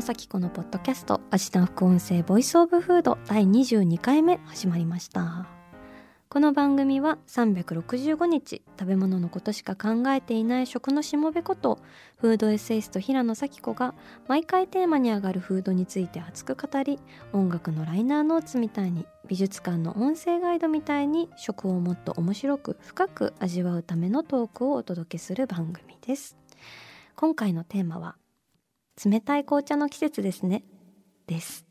野紗希子のポッドキャスト味な副音声 Voice of Food 第22回目始まりました。この番組は365日食べ物のことしか考えていない食のしもべことフードエッセイスト平野紗希子が毎回テーマに上がるフードについて熱く語り音楽のライナーノーツみたいに美術館の音声ガイドみたいに食をもっと面白く深く味わうためのトークをお届けする番組です。今回のテーマは冷たい紅茶の季節ですね。です。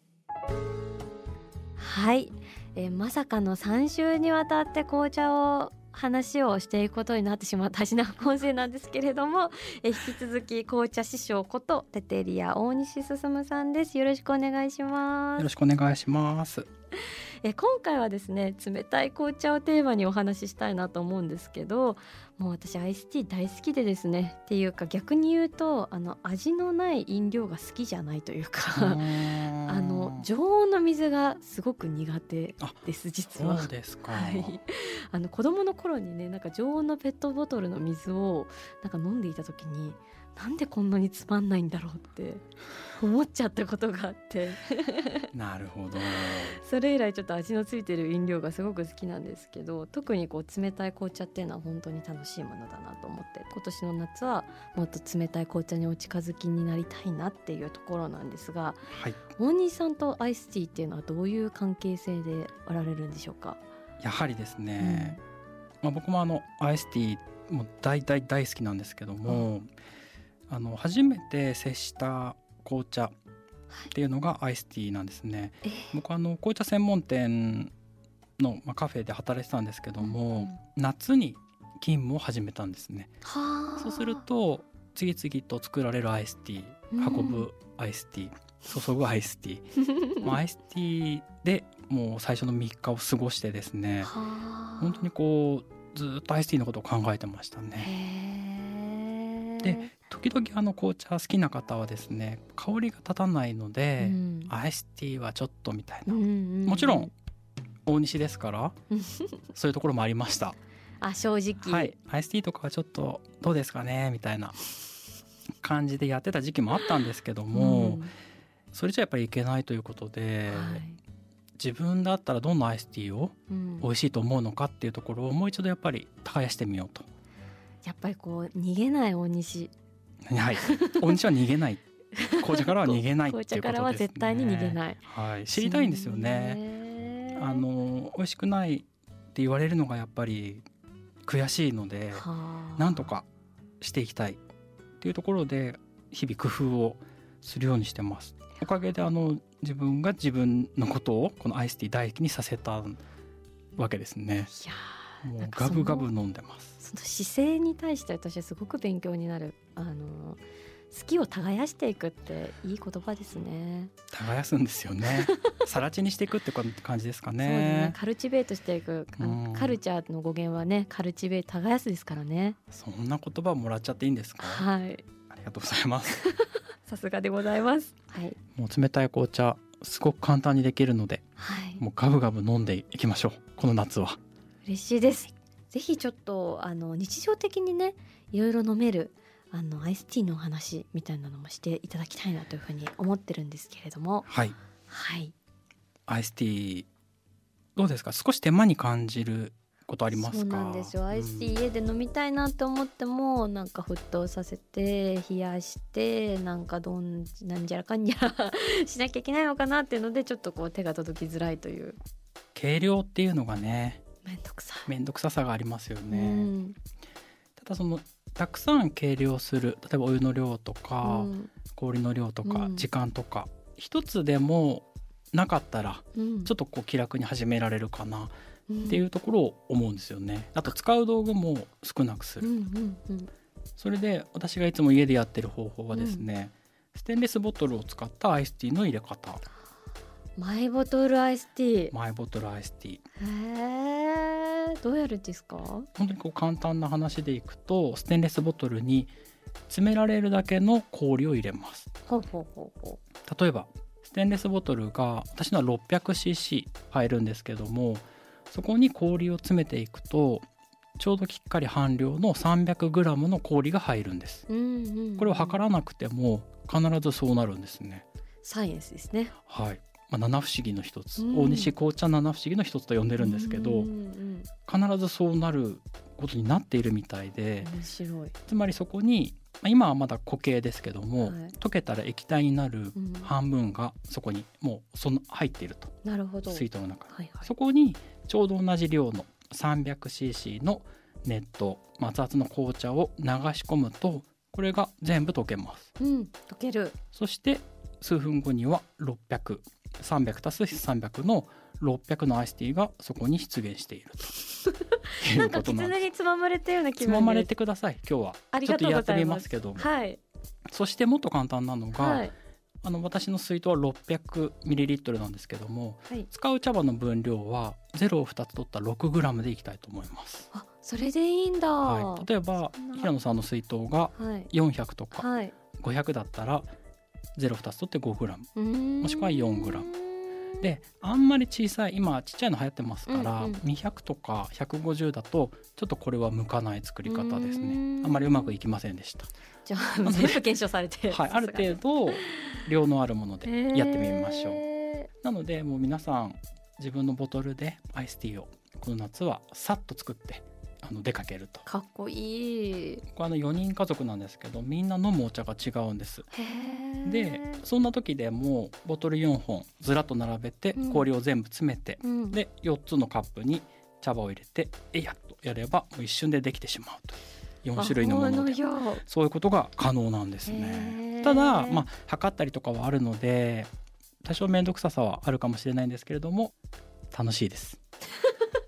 はい、えまさかの3週にわたって紅茶を話をしていくことになってしまった味な音声なんですけれども、え引き続き紅茶師匠ことテテリア大西進さんです。よろしくお願いします。よろしくお願いします。え今回はですね冷たい紅茶をテーマにお話ししたいなと思うんですけどもう私アイスティー大好きでですねっていうか逆に言うとあの味のない飲料が好きじゃないというかあの常温の水がすごく苦手です実はそう。ですか。はい、あの子供の頃にねなんか常温のペットボトルの水をなんか飲んでいた時になんでこんなにつまんないんだろうって思っちゃったことがあってなるほど。それ以来ちょっと味のついてる飲料がすごく好きなんですけど特にこう冷たい紅茶っていうのは本当に楽しいものだなと思って今年の夏はもっと冷たい紅茶にお近づきになりたいなっていうところなんですがはい。大西さんとアイスティーっていうのはどういう関係性でおられるんでしょうか、やはりですね。まあ僕もあのアイスティーも大大大好きなんですけども、あの初めて接した紅茶っていうのがアイスティーなんですね。え僕あの紅茶専門店のまあカフェで働いてたんですけども、夏に勤務を始めたんですね。はあ。そうすると次々と作られるアイスティうんー運ぶアイスティー、注ぐアイスティー。もうアイスティーでもう最初の3日を過ごしてですねはあ。本当にこうずっとアイスティーのことを考えてましたね。で時々あの紅茶好きな方はですね香りが立たないので、うん。アイスティーはちょっとみたいな、うんうんもちろん大西ですから そういうところもありました。あ正直、はい、アイスティーとかはちょっとどうですかねみたいな。感じでやってた時期もあったんですけども、ん。それじゃやっぱりいけないということで、はい。自分だったらどんなアイスティーをうん。美味しいと思うのかっていうところをもう一度やっぱり耕してみようと。やっぱりこう逃げない大西はい、大西は逃げない。紅茶からは逃げないっていうことです、ね、紅茶からは絶対に逃げない。はい、知りたいんですよね。ね。あの美味しくないって言われるのがやっぱり悔しいのではあ。なんとかしていきたいっていうところで日々工夫をするようにしてます。おかげであの自分が自分のことをこのアイスティー大好きにさせたわけですね。いやーもうガブガブ飲んでます。その姿勢に対して私はすごく勉強になるあの好きを耕していくっていい言葉ですね。耕すんですよね。さら地にしていくって感じですかそうですねね。カルチベートしていくうんカルチャーの語源はねカルチベート耕すですからね。そんな言葉もらっちゃっていいんですか？はいありがとうございます。さすがでございます。はいもう冷たい紅茶すごく簡単にできるので、はいもうガブガブ飲んでいきましょう。この夏は。嬉しいです。ぜひちょっとあの日常的にねいろいろ飲めるあのアイスティーのお話みたいなのもしていただきたいなというふうに思ってるんですけれどもはい。はいアイスティーどうですか？少し手間に感じることありますか？そうなんですよアイスティうんー家で飲みたいなって思っても、なんか沸騰させて冷やしてなんかどんなんじゃらかんじゃらしなきゃいけないのかなっていうのでちょっとこう手が届きづらいという計量っていうのがね、めんどくさい。面倒くささがありますようね。ん。ただそのたくさん計量する、例えばお湯の量とか、うん。氷の量とか、うん。時間とか、一つでもなかったらうん。ちょっとこう気楽に始められるかな。っっていうところを思うんですよね。あと使う道具も少なくする。うんうんうん。それで私がいつも家でやってる方法はですね、ステンレスボトルを使ったアイスティーの入れ方。マイボトルアイスティー。マイボトルアイスティー。へえどうやるんですか？本当にこう簡単な話でいくとステンレスボトルに詰められるだけの氷を入れます。ほうほうほうほ例えばステンレスボトルが私のは 600cc 入るんですけどもそこに氷を詰めていくとちょうどきっかり半量の 300g の氷が入るんです。ううんうんうん。これを測らなくても必ずそうなるんですね。サイエンスですね。はい、まあ、七不思議の一つ、うん。大西紅茶七不思議の一つと呼んでるんですけど、必ずそうなることになっているみたいでつまりそこに、まあ今はまだ固形ですけども、はい。溶けたら液体になるうん。半分がそこにもうその入っていると。なるほど。水筒の中。にはいはい。そこにちょうど同じ量の 300cc の熱湯熱々の紅茶を流し込むとこれが全部溶けます。うん。溶ける。そして数分後には600300足す300の600のアイスティーがそこに出現していると。い なうんか狐につままれたような気つ分ままれてください。今日は。ありがとうちょっとやってございますみますけども。はいそしてもっと簡単なのが、はい。あの私の水筒は 600ml なんですけどもはい。使う茶葉の分量は0を2つ取った 6g でいきたいと思います、あそれでいいんだ。はい、例えば平野さんの水筒がはい。400とかはい。500だったら02つ取って 5g うーん。もしくは4グラであんまり小さい今ちっちゃいの流行ってますから、うんうん。200とか150だとちょっとこれは向かない作り方ですね。あんまりうまくいきませんでした。じゃあ全部検証されてはいある程度量のあるものでやってみましょう、う。なのでもう皆さん自分のボトルでアイスティーをこの夏はさっと作ってあの出かけると。かっこいい。これあの4人家族なんですけどみんな飲むお茶が違うんです。でそんな時でもボトル4本ずらっと並べてうん。氷を全部詰めて、うん。で4つのカップに茶葉を入れてえいやっとやればもう一瞬でできてしまうと。いう4種類のもので。そういうことが可能なんですへねー。ただまあ測ったりとかはあるので多少面倒くささはあるかもしれないんですけれども楽しいです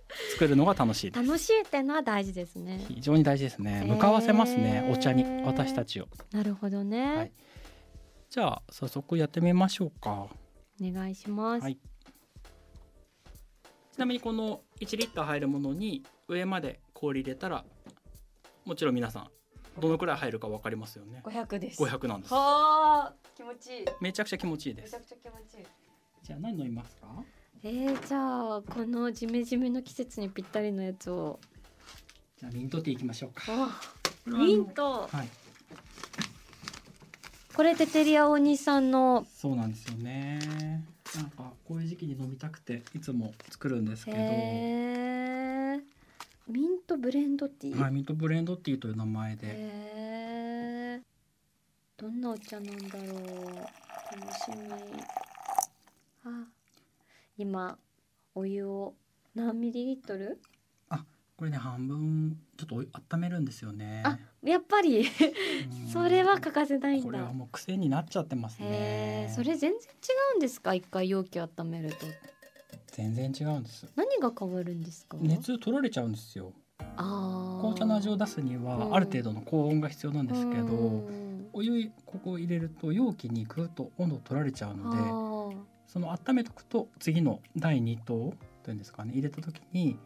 作るのが楽しいです。楽しいってのは大事ですね。非常に大事ですね。向かわせますね。お茶に私たちを。なるほどね、はい。じゃあ早速やってみましょうか。お願いします、はい。ちなみにこの1リッター入るものに上まで氷入れたらもちろん皆さんどのくらい入るか分かりますよね。500です。500なんです。はあ気持ちいい。めちゃくちゃ気持ちいいです。めちゃくちゃ気持ちいい。じゃあ何飲みますか？えー、じゃあこのジメジメの季節にぴったりのやつを。じゃあミントティーいきましょうか。ミント。はい。これテテリアお兄さんの。そうなんですよね。なんかこういう時期に飲みたくていつも作るんですけど。ミントブレンドティー、はいミントブレンドティーという名前で。どんなお茶なんだろう。楽しみ。あ今お湯を何ミリリットル？これね半分ちょっとお温めるんですよね。あやっぱり？うん。それは欠かせないんだ。これはもう癖になっちゃってますへねえそれ全然違うんですか？一回容器温めると。全然違うんです。何が変わるんですか？熱取られちゃうんですよ。あー。紅茶の味を出すにうん。はある程度の高温が必要なんですけどうん。お湯ここ入れると容器にぐっと温度を取られちゃうのでその温めとくと次の第2糖というんですかね入れた時に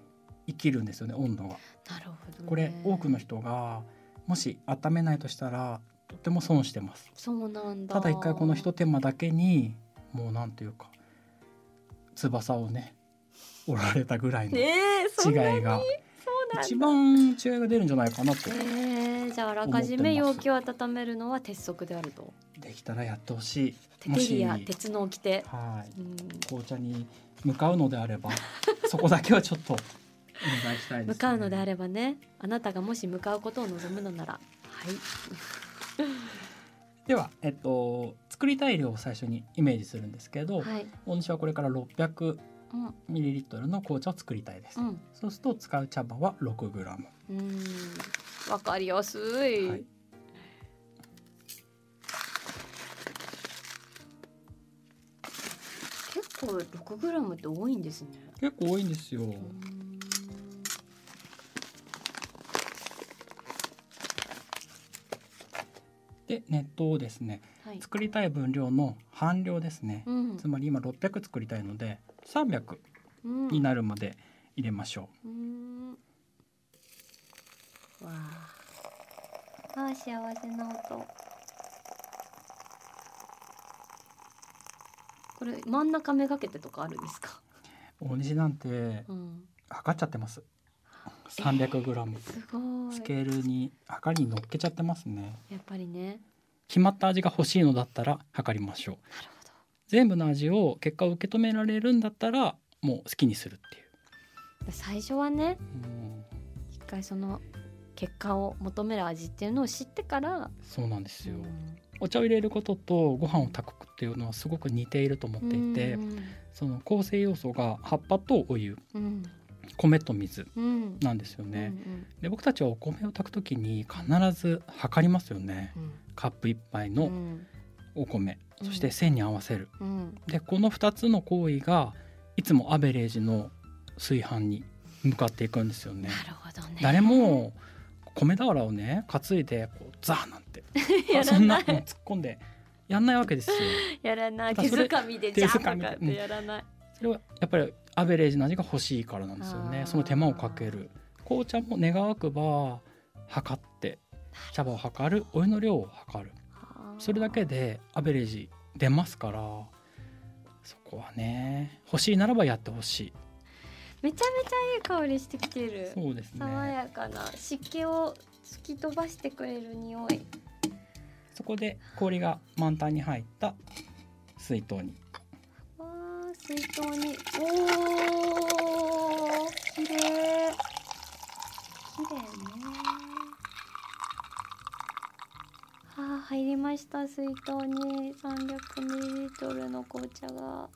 生きるんですよね温度が。なるほど、ね、これ多くの人がもし温めないとしたらとても損してます。そうなんだ。ただ一回このひと手間だけにもうなんというか翼をね折られたぐらいの違いがそうなんだ。一番違いが出るんじゃないかなとえー、じゃああらかじめ容器を温めるのは鉄則であるとできたらやってほしい。テテリア鉄の掟。はい。うん。紅茶に向かうのであれば そこだけはちょっとお願いしたいです、ね、向かうのであればねあなたがもし向かうことを望むのならはい。では、えっと、作りたい量を最初にイメージするんですけど、はい。大西はこれから600うん。ミリリットルの紅茶を作りたいです、うん。そうすると使う茶葉は6グラム。うん。わかりやすい、はい構六グラムって多いんですね。結構多いんですよ。で熱湯をですねはい。作りたい分量の半量ですね、うんつまり今600作りたいので300うんになるまで入れましょうーんわあ。幸せな音。これ真ん中めがけてとかあるんですか？う大西なんてうん。測っちゃってます 300g すごい。スケールに測りに乗っけちゃってますねやっぱりね。決まった味が欲しいのだったら測りましょうなるほど。全部の味を結果を受け止められるんだったらもう好きにするっていう最初はね、うん一回その結果を求める味っていうのを知ってから。そうなんですよ、うんお茶を入れることとご飯を炊くっていうのはすごく似ていると思っていて、うんその構成要素が葉っぱとお湯うん米と水うんなんですよね、うんで僕たちはお米を炊く時に必ず測りますよね。うんカップ1杯うのんお米、うんそして線に合わせる。うんでこの2つの行為がいつもアベレージの炊飯に向かっていくんですよね。ね。誰も米俵をね担いでこうザーなんて。やそ。んな突っ込んでやんないわけですよ。やらない。手づかみでジャンとかってやらない。それはやっぱりアベレージの味が欲しいからなんですよね。その手間をかける。紅茶も願わくば測って茶葉を測る。お湯の量を測る。それだけでアベレージ出ますからそこはね欲しいならばやってほしいめちゃめちゃいい香りしてきてる。そうです爽ねやかな湿気を突き飛ばしてくれる匂い。そこで氷が満タンに入った水筒にわあ水筒に。おお綺麗。綺麗ね。あー入りました水筒に300ミリリットルの紅茶が。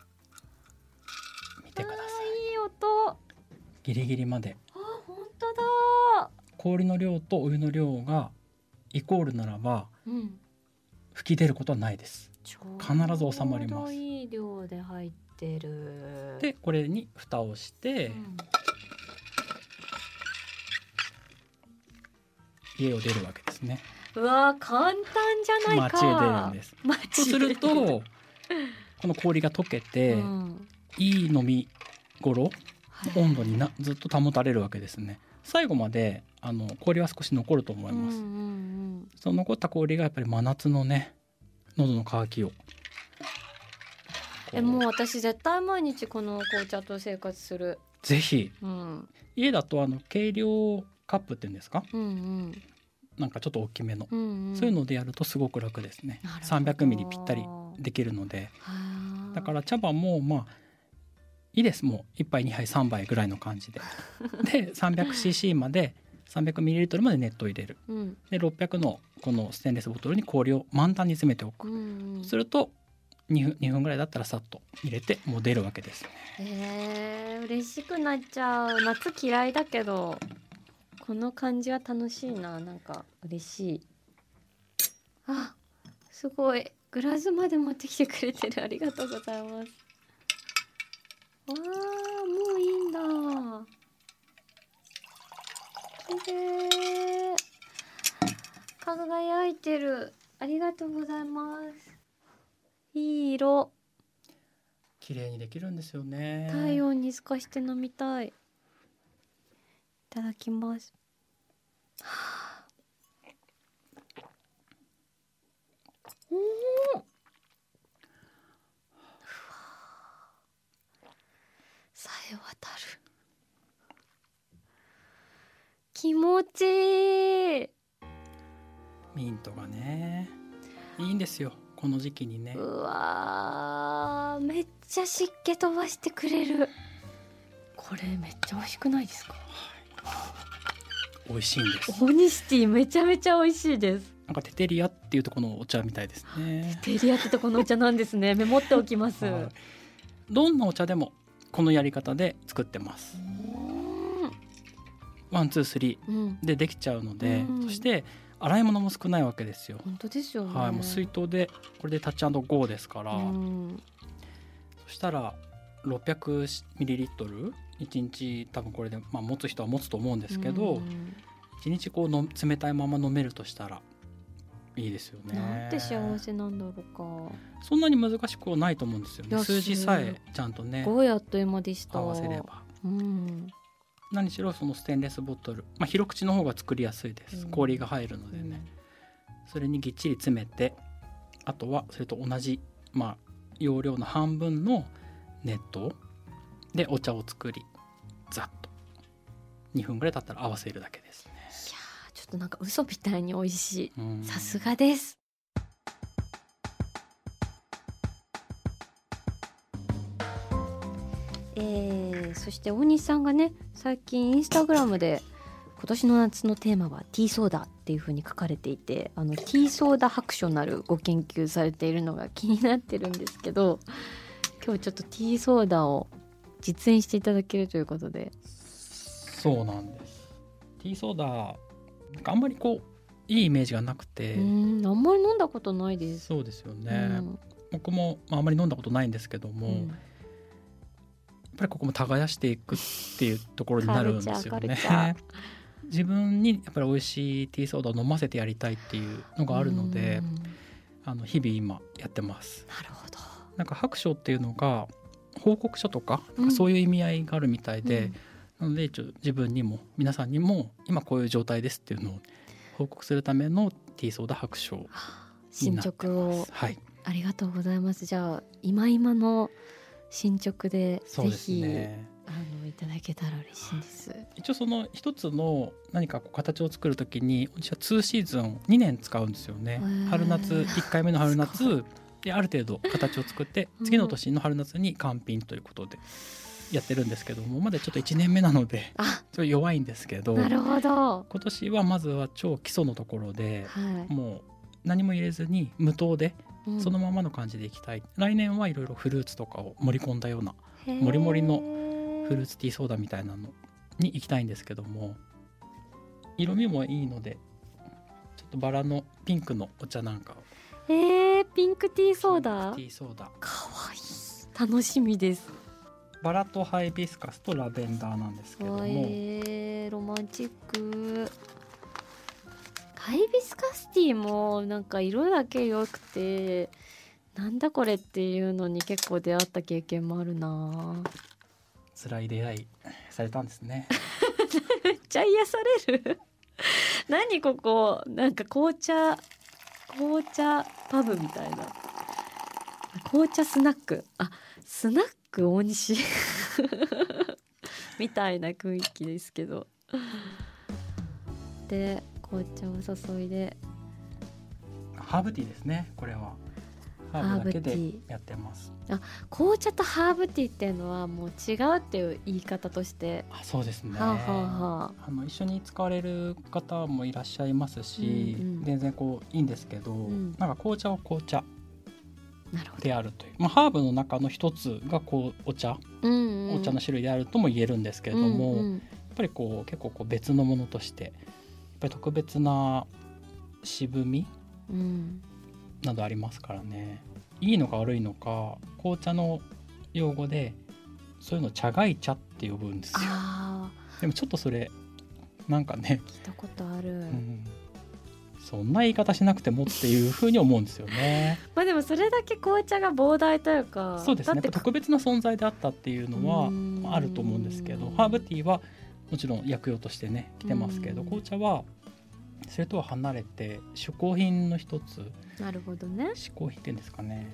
見てくださあーいい音。あいギリギリまで本当だ。氷の量とお湯の量がイコールならばうん。吹き出ることはないです必ず収まりますちょうどいい量で入ってる。でこれに蓋をしてうん家を出るわけですねうわー簡単じゃないか。街へ出るんです街そうするとこの氷が溶けて、うんいい飲み頃はい。温度になずっと保たれるわけですね。最後まであの氷は少し残ると思います、うんうんその残った氷がやっぱり真夏のね喉の渇きを。えもう私絶対毎日この紅茶と生活する。ぜひ。うん。家だとあの計量カップっていうんですか？うんうん。なんかちょっと大きめの、うんうん。そういうのでやるとすごく楽ですね。なるほど。300ミリぴったりできるので。はあ。だから茶葉もまあいいです。もう1杯2杯3杯ぐらいの感じで。で 300cc まで 300ml まで熱湯入れる。うん。で600のこのステンレスボトルに氷を満タンに詰めておく、うんうん。すると2分 ,2 分ぐらいだったらさっと入れてもう出るわけですね。えー、嬉しくなっちゃう。夏嫌いだけどこの感じは楽しいな。なんか嬉しい。あすごい。グラスまで持ってきてくれてる。ありがとうございますわあもういいんだ綺麗輝いてるありがとうございますいい色綺麗にできるんですよね体温に透かして飲みたい。いただきます。はあうん。うわさえ渡る。気持ちいい。ミントがねいいんですよこの時期にねうわーめっちゃ湿気飛ばしてくれる。これめっちゃ美味しくないですか？美味しいんですオニシティめちゃめちゃ美味しいです。なんかテテリアっていうとこのお茶みたいですねテリアってとこのお茶なんですね。メモっておきます。はいどんなお茶でもこのやり方で作ってます。ワンツースリうん、ーでできちゃうので、うん。そして洗い物も少ないわけですよ。本当ですよね。はいもう水筒でこれでタッチゴーですから、うん、そしたら600ミリリットル？1日多分これで、まあ、持つ人は持つと思うんですけど、うん。1日こうの冷たいまま飲めるとしたらいいですよね。なんて幸せなんだろうか。そんなに難しくはないと思うんですよね数字さえちゃんとねすごいあっという間でした。合わせれば。うん。何しろそのステンレスボトル、まあ、広口の方が作りやすいです、うん氷が入るのでね、それにぎっちり詰めてあとはそれと同じ、まあ、容量の半分の熱湯でお茶を作りざっと2分ぐらい経ったら合わせるだけですとなんか嘘みたいに美味しうんい。さすがです。えー、そして大西さんがね最近インスタグラムで今年の夏のテーマはティーソーダっていう風に書かれていてあのティーソーダハクショナルご研究されているのが 気になってるんですけど今日ちょっとティーソーダを実演していただけるということでそうなんですティーソーダなんかあんまりこういいイメージがなくて、うんあんまり飲んだことないです。そうですよね、うん僕も、まあ、あんまり飲んだことないんですけども、うんやっぱりここも耕していくっていうところになるんですよね。自分にやっぱり美味しいティーソーダを飲ませてやりたいっていうのがあるのでうんあの日々今やってます。なるほど。なんか白書っていうのが報告書とかうんそういう意味合いがあるみたいで、うんなので一応自分にも皆さんにも今こういう状態ですっていうのを報告するためのティーソーダ白書に進捗を。はい、ありがとうございます。じゃあ今今の進捗でぜひ、ね。あのいただけたら嬉しいです。一応その一つの何かこう形を作るときに私は2シーズン2年使うんですよねへー。春夏1回目の春夏である程度形を作ってうん次の年の春夏に完品ということでやってるんですけどもまだちょっと1年目なのであ、ちょっと弱いんですけどなるほど。今年はまずは超基礎のところではい。もう何も入れずに無糖でうんそのままの感じでいきたい、来年はいろいろフルーツとかを盛り込んだようなもりもりのフルーツティーソーダみたいなのに行きたいんですけども色味もいいのでちょっとバラのピンクのお茶なんかをえー、ピンクティーソーダ？ティーソーダかわいい。楽しみです。バラとハイビスカスとラベンダーなんですけども、えー、ロマンチック。ハイビスカスティーもなんか色だけ良くてなんだこれっていうのに結構出会った経験もあるな。辛い出会いされたんですね。めっちゃ癒される。何ここなんか紅茶紅茶パブみたいな紅茶スナック。あスナック大西。みたいな雰囲気ですけど。で紅茶を注いで。ハーブティーですね。これは。ハーブだけでやってます。紅茶とハーブティーっていうのはもう違うっていう言い方として、あそうですね、はあはあはあ。の一緒に使われる方もいらっしゃいますし、うんうん。全然こういいんですけど、ん。なんか紅茶は紅茶であるという、まあ、ハーブの中の一つがこうお茶、うんうん、お茶の種類であるとも言えるんですけれども、うんうん。やっぱりこう結構こう別のものとしてやっぱり特別な渋みうん。などありますからね。いいのか悪いのか紅茶の用語でそういうの茶がい茶って呼ぶんですよ。あでもちょっとそれなんかね、ー聞いたことある、うん、そんな言い方しなくてもっていうふうに思うんですよね。まあでもそれだけ紅茶が膨大というかそうですね。特別な存在であったっていうのはうん。あると思うんですけどハーブティーはもちろん薬用としてね来てますけどうん。紅茶はそれとは離れて嗜好品の一つ。なるほどね。嗜好品っていうんですかね。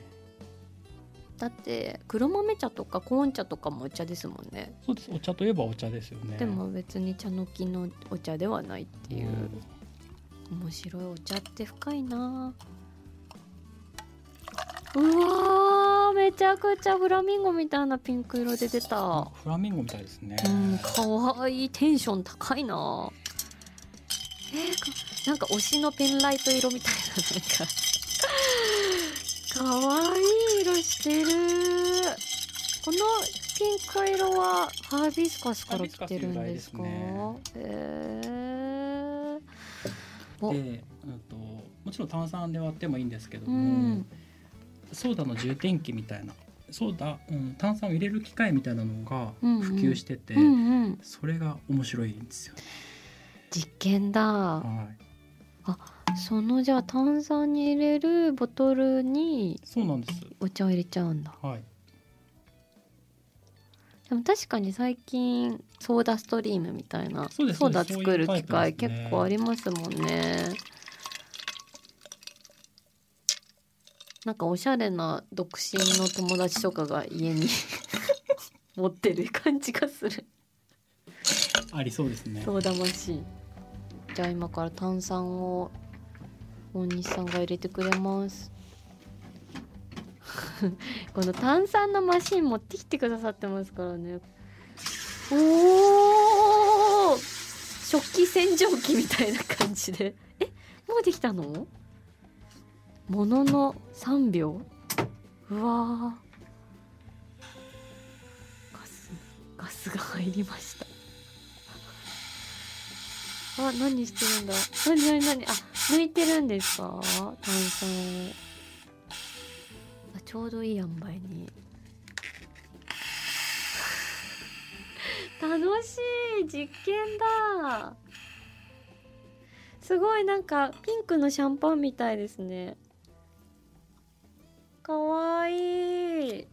だって黒豆茶とかコーン茶とかもお茶ですもんね。そうです。お茶といえばお茶ですよね。でも別に茶の木のお茶ではないっていう、うん面白いお茶って深いな。うわーめちゃくちゃフラミンゴみたいなピンク色で出た。フラミンゴみたいですね。うんかわいい。テンション高いな。えー、かなんか推しのペンライト色みたいななんか。かわいい色してる。このピンク色はハービスカスから来てるんですか？ハーへえおで、うん、ともちろん炭酸で割ってもいいんですけどうも、ん。ソーダの充填器みたいなそうだ、うん、炭酸を入れる機械みたいなのが普及してて、それが面白いんですよ。実験だ。はい、そのじゃあ炭酸に入れるボトルにそうなんです。お茶を入れちゃうんだ。はい。でも確かに最近ソーダストリームみたいなそうですソーダ作る機会結構ありますもんね。なんかおしゃれな独身の友達とかが家に 持ってる感じがする。ありそうですね。ソーダマシン。じゃあ今から炭酸を大西さんが入れてくれます この炭酸のマシン持ってきてくださってますからね。おお食器洗浄機みたいな感じで。えもうできたの？ものの3秒？うわガスガスが入りました。あ、何してるんだ？何何何？あ、抜いてるんですか？炭酸を。あ、ちょうどいい塩梅に。楽しい実験だすごいなんかピンクのシャンパンみたいですね。かわいい。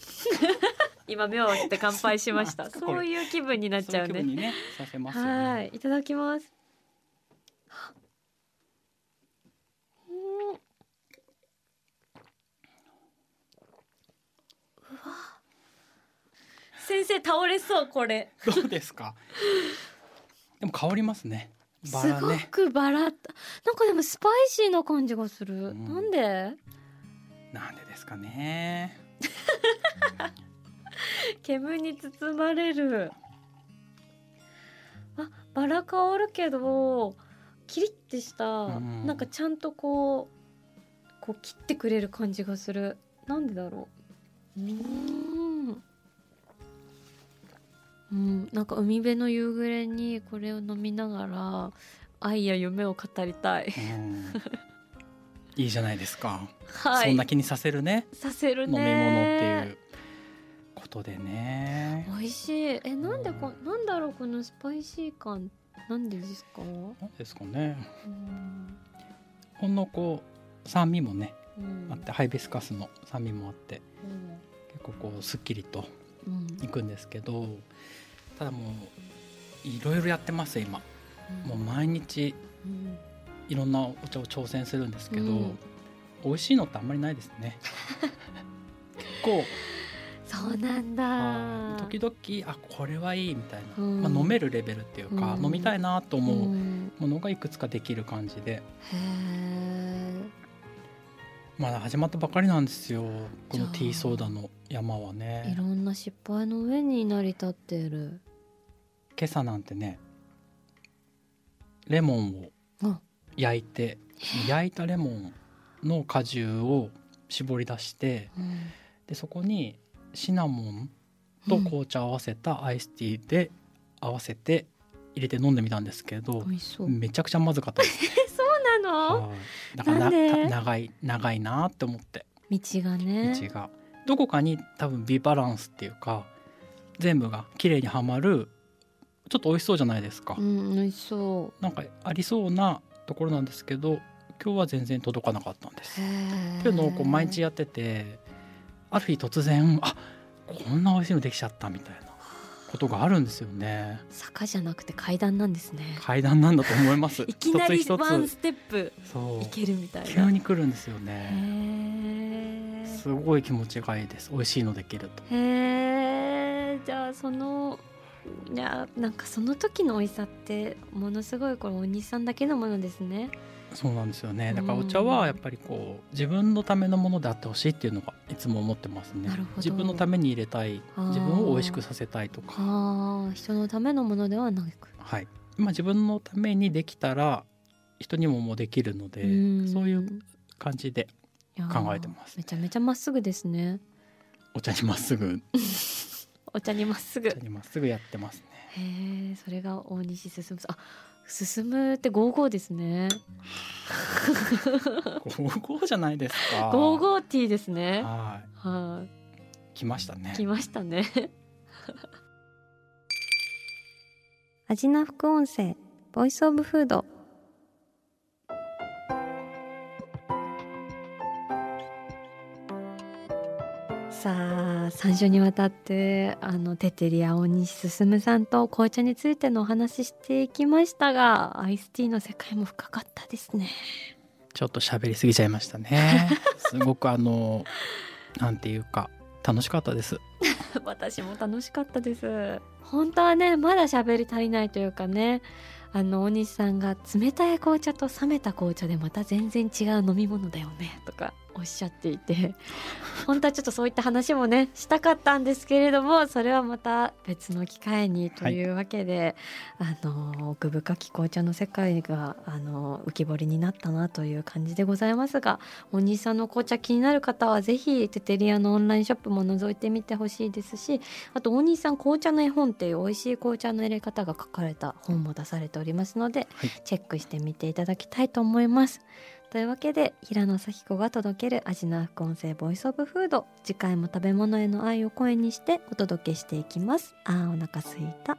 今目を開けて乾杯しました。そういう気分になっちゃうねねね。はい、いただきます。うん。うわ。先生倒れそうこれ。どうですか？でも香りますね。バすごラね。くバラ。なんかでもスパイシーな感じがする。うんなんで？なんでですかね。煙に包まれる。あ、バラ香るけど、キリッてした、うんなんかちゃんとこう、こう切ってくれる感じがする。なんでだろう。うーん。うん、なんか海辺の夕暮れにこれを飲みながら愛や夢を語りたい。うんいいじゃないですか。はい。そんな気にさせるね。させる飲み物ね。っていうことでね。美味しい。え、なんでこ、なんだろう、このスパイシー感。なんでですか？なんですかね。うん。ほんのこう酸味もねうんあってハイビスカスの酸味もあってうん結構こうすっきりとうんいくんですけどただもういろいろやってます今。もう毎日うん。いろんなお茶を挑戦するんですけど、うん。美味しいのってあんまりないですね。結構。そうなんだ。時々あこれはいいみたいな、うん。まあ、飲めるレベルっていうか、うん。飲みたいなと思ううん。ものがいくつかできる感じで、へえ。まだ始まったばかりなんですよこのティーソーダの山はいねろんな失敗の上に成り立っている。今朝なんてねレモンをうん。焼いて焼いたレモンの果汁を絞り出してうん。でそこにシナモンと紅茶を合わせたアイスティーで合わせて入れて飲んでみたんですけどう。めちゃくちゃまずかったです、そうなの？はい。だからなんで？た長い長いなって思って。道がね。道が。どこかに多分ビバランスっていうか全部が綺麗にはまるちょっと美味しそうじゃないですか、うん、美味しそなんかありそうなところなんですけど今日は全然届かなかったんです。っていうのをこう毎日やっててある日突然あこんな美味しいのできちゃったみたいなことがあるんですよね。坂じゃなくて階段なんですね。階段なんだと思います。いきなりワンつステップそう。いけるみたいな。急に来るんですよへねえ。すごい気持ちがいいです。美味しいのできると。へえじゃあそのいやなんかその時の美味しさってものすごいこれお兄さんだけのものですね。そうなんですよね。だからお茶はやっぱりこう自分のためのものであってほしいっていうのがいつも思ってますね。なるほど。自分のために入れたい自分を美味しくさせたいとか。ああ人のためのものではなく。はい。まあ自分のためにできたら人にももうできるのでそういう感じで考えてます。めちゃめちゃまっすぐですね。お茶にまっすぐお茶にまっすぐ。お茶にまっすぐやってますね。へえそれが大西進む。あ進むって55ですね。55じゃないですか。55T ですね。はい。はい来ましたね。来ましたね。アジナ副音声ボイスオブフードさあ3週にわたってあのテテリア大西進さんと紅茶についてのお話ししていきましたがアイスティーの世界も深かったですね。ちょっと喋りすぎちゃいましたね。すごくあのなんていうか楽しかったです。私も楽しかったです。本当はねまだ喋り足りないというかねあの大西さんが冷たい紅茶と冷めた紅茶でまた全然違う飲み物だよねとかおっしゃっていて 本当はちょっとそういった話もねしたかったんですけれどもそれはまた別の機会にというわけで、はい、あの奥深き紅茶の世界があの浮き彫りになったなという感じでございますがお兄さんの紅茶気になる方はぜひテテリアのオンラインショップも覗いてみてほしいですしあとお兄さん紅茶の絵本っていう美味しい紅茶の入れ方が書かれた本も出されておりますので、はい、チェックしてみていただきたいと思います。というわけで平野咲子が届ける味の副音声ボイスオブフード。次回も食べ物への愛を声にしてお届けしていきます。あーお腹すいた。